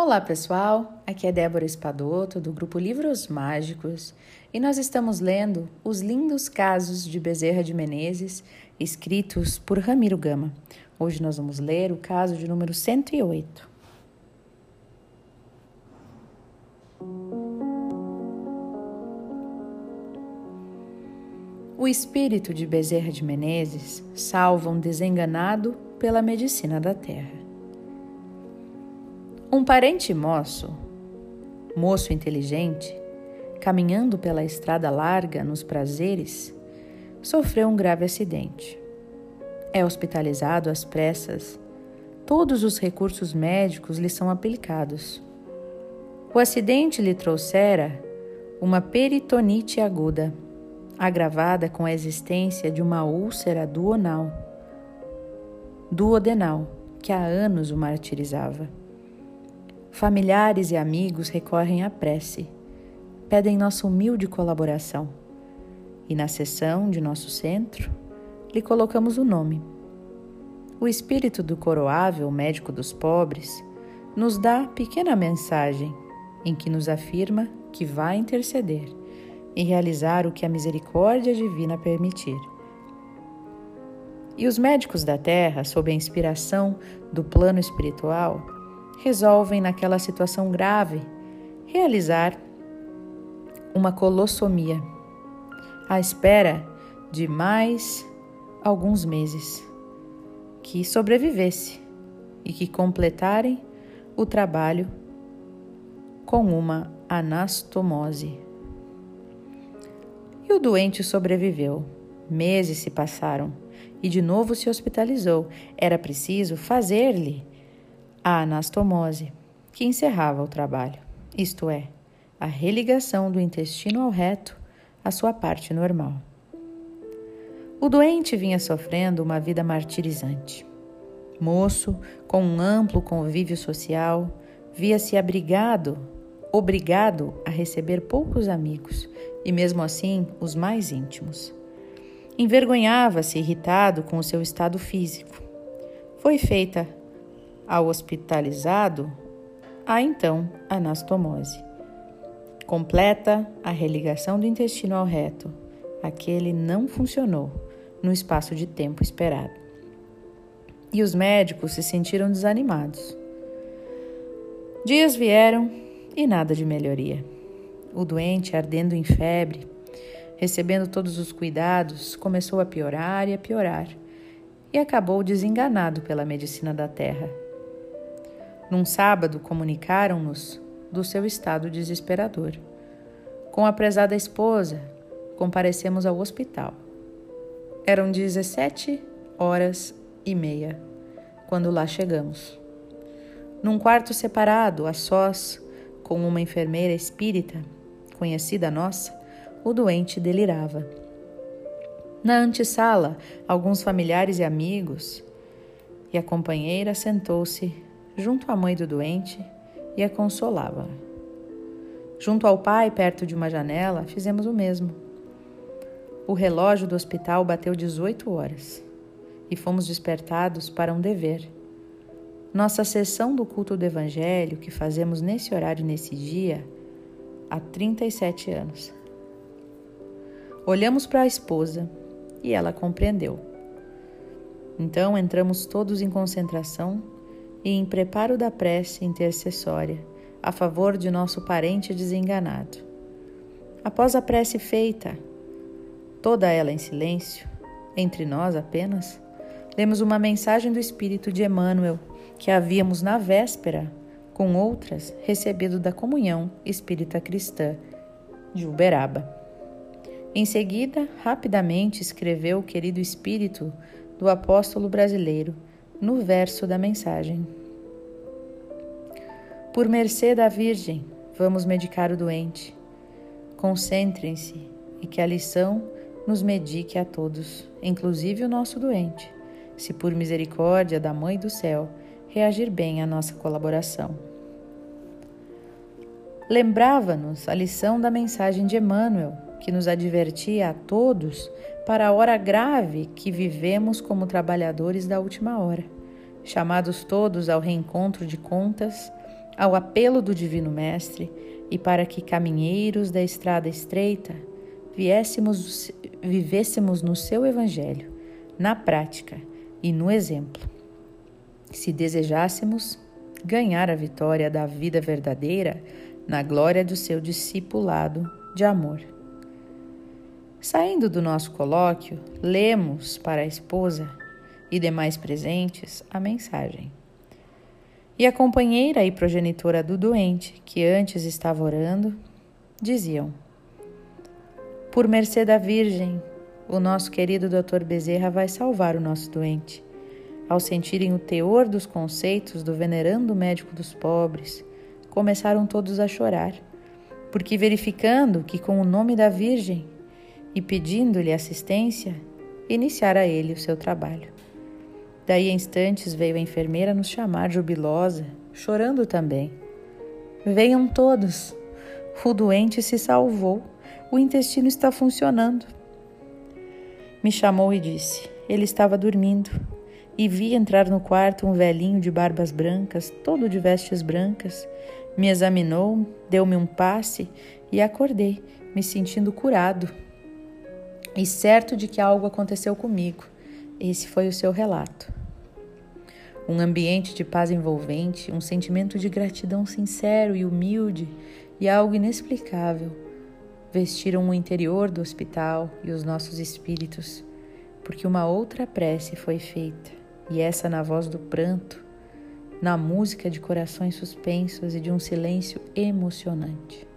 Olá pessoal, aqui é Débora Espadoto do grupo Livros Mágicos e nós estamos lendo Os Lindos Casos de Bezerra de Menezes, escritos por Ramiro Gama. Hoje nós vamos ler o caso de número 108. O espírito de Bezerra de Menezes salva um desenganado pela medicina da terra. Um parente moço, moço inteligente, caminhando pela estrada larga nos prazeres, sofreu um grave acidente. É hospitalizado às pressas. Todos os recursos médicos lhe são aplicados. O acidente lhe trouxera uma peritonite aguda, agravada com a existência de uma úlcera duonal, duodenal, que há anos o martirizava. Familiares e amigos recorrem à prece, pedem nossa humilde colaboração. E na sessão de nosso centro, lhe colocamos o nome. O espírito do coroável médico dos pobres nos dá pequena mensagem em que nos afirma que vai interceder e realizar o que a misericórdia divina permitir. E os médicos da terra, sob a inspiração do plano espiritual, resolvem, naquela situação grave, realizar uma colossomia, à espera de mais alguns meses, que sobrevivesse e que completarem o trabalho com uma anastomose. E o doente sobreviveu. Meses se passaram e de novo se hospitalizou. Era preciso fazer-lhe a anastomose, que encerrava o trabalho, isto é, a religação do intestino ao reto à sua parte normal. O doente vinha sofrendo uma vida martirizante. Moço, com um amplo convívio social, via-se abrigado, obrigado a receber poucos amigos e, mesmo assim, os mais íntimos. Envergonhava-se irritado com o seu estado físico. Foi feita ao hospitalizado, há então anastomose. Completa a religação do intestino ao reto. Aquele não funcionou no espaço de tempo esperado. E os médicos se sentiram desanimados. Dias vieram e nada de melhoria. O doente, ardendo em febre, recebendo todos os cuidados, começou a piorar e a piorar e acabou desenganado pela medicina da terra. Num sábado, comunicaram-nos do seu estado desesperador. Com a prezada esposa, comparecemos ao hospital. Eram 17 horas e meia quando lá chegamos. Num quarto separado, a sós, com uma enfermeira espírita, conhecida nossa, o doente delirava. Na antessala, alguns familiares e amigos, e a companheira sentou-se junto à mãe do doente e a consolava. Junto ao pai, perto de uma janela, fizemos o mesmo. O relógio do hospital bateu 18 horas e fomos despertados para um dever. Nossa sessão do culto do Evangelho, que fazemos nesse horário nesse dia, há 37 anos. Olhamos para a esposa e ela compreendeu. Então entramos todos em concentração e em preparo da prece intercessória a favor de nosso parente desenganado. Após a prece feita, toda ela em silêncio, entre nós apenas, lemos uma mensagem do Espírito de Emmanuel que havíamos na véspera, com outras, recebido da comunhão espírita cristã de Uberaba. Em seguida, rapidamente escreveu o querido espírito do apóstolo brasileiro no verso da mensagem. Por mercê da Virgem, vamos medicar o doente. Concentrem-se e que a lição nos medique a todos, inclusive o nosso doente, se por misericórdia da Mãe do Céu reagir bem à nossa colaboração. Lembrava-nos a lição da mensagem de Emmanuel, que nos advertia a todos para a hora grave que vivemos como trabalhadores da última hora, chamados todos ao reencontro de contas ao apelo do Divino Mestre e para que caminheiros da estrada estreita viéssemos, vivêssemos no seu Evangelho, na prática e no exemplo. Se desejássemos ganhar a vitória da vida verdadeira na glória do seu discipulado de amor. Saindo do nosso colóquio, lemos para a esposa e demais presentes a mensagem. E a companheira e progenitora do doente, que antes estava orando, diziam: Por mercê da Virgem, o nosso querido Dr. Bezerra vai salvar o nosso doente. Ao sentirem o teor dos conceitos do venerando médico dos pobres, começaram todos a chorar, porque verificando que com o nome da Virgem e pedindo-lhe assistência, iniciara ele o seu trabalho. Daí a instantes veio a enfermeira nos chamar jubilosa, chorando também. Venham todos. O doente se salvou. O intestino está funcionando. Me chamou e disse: Ele estava dormindo. E vi entrar no quarto um velhinho de barbas brancas, todo de vestes brancas. Me examinou, deu-me um passe e acordei, me sentindo curado e certo de que algo aconteceu comigo. Esse foi o seu relato um ambiente de paz envolvente, um sentimento de gratidão sincero e humilde e algo inexplicável vestiram o interior do hospital e os nossos espíritos, porque uma outra prece foi feita, e essa na voz do pranto, na música de corações suspensos e de um silêncio emocionante.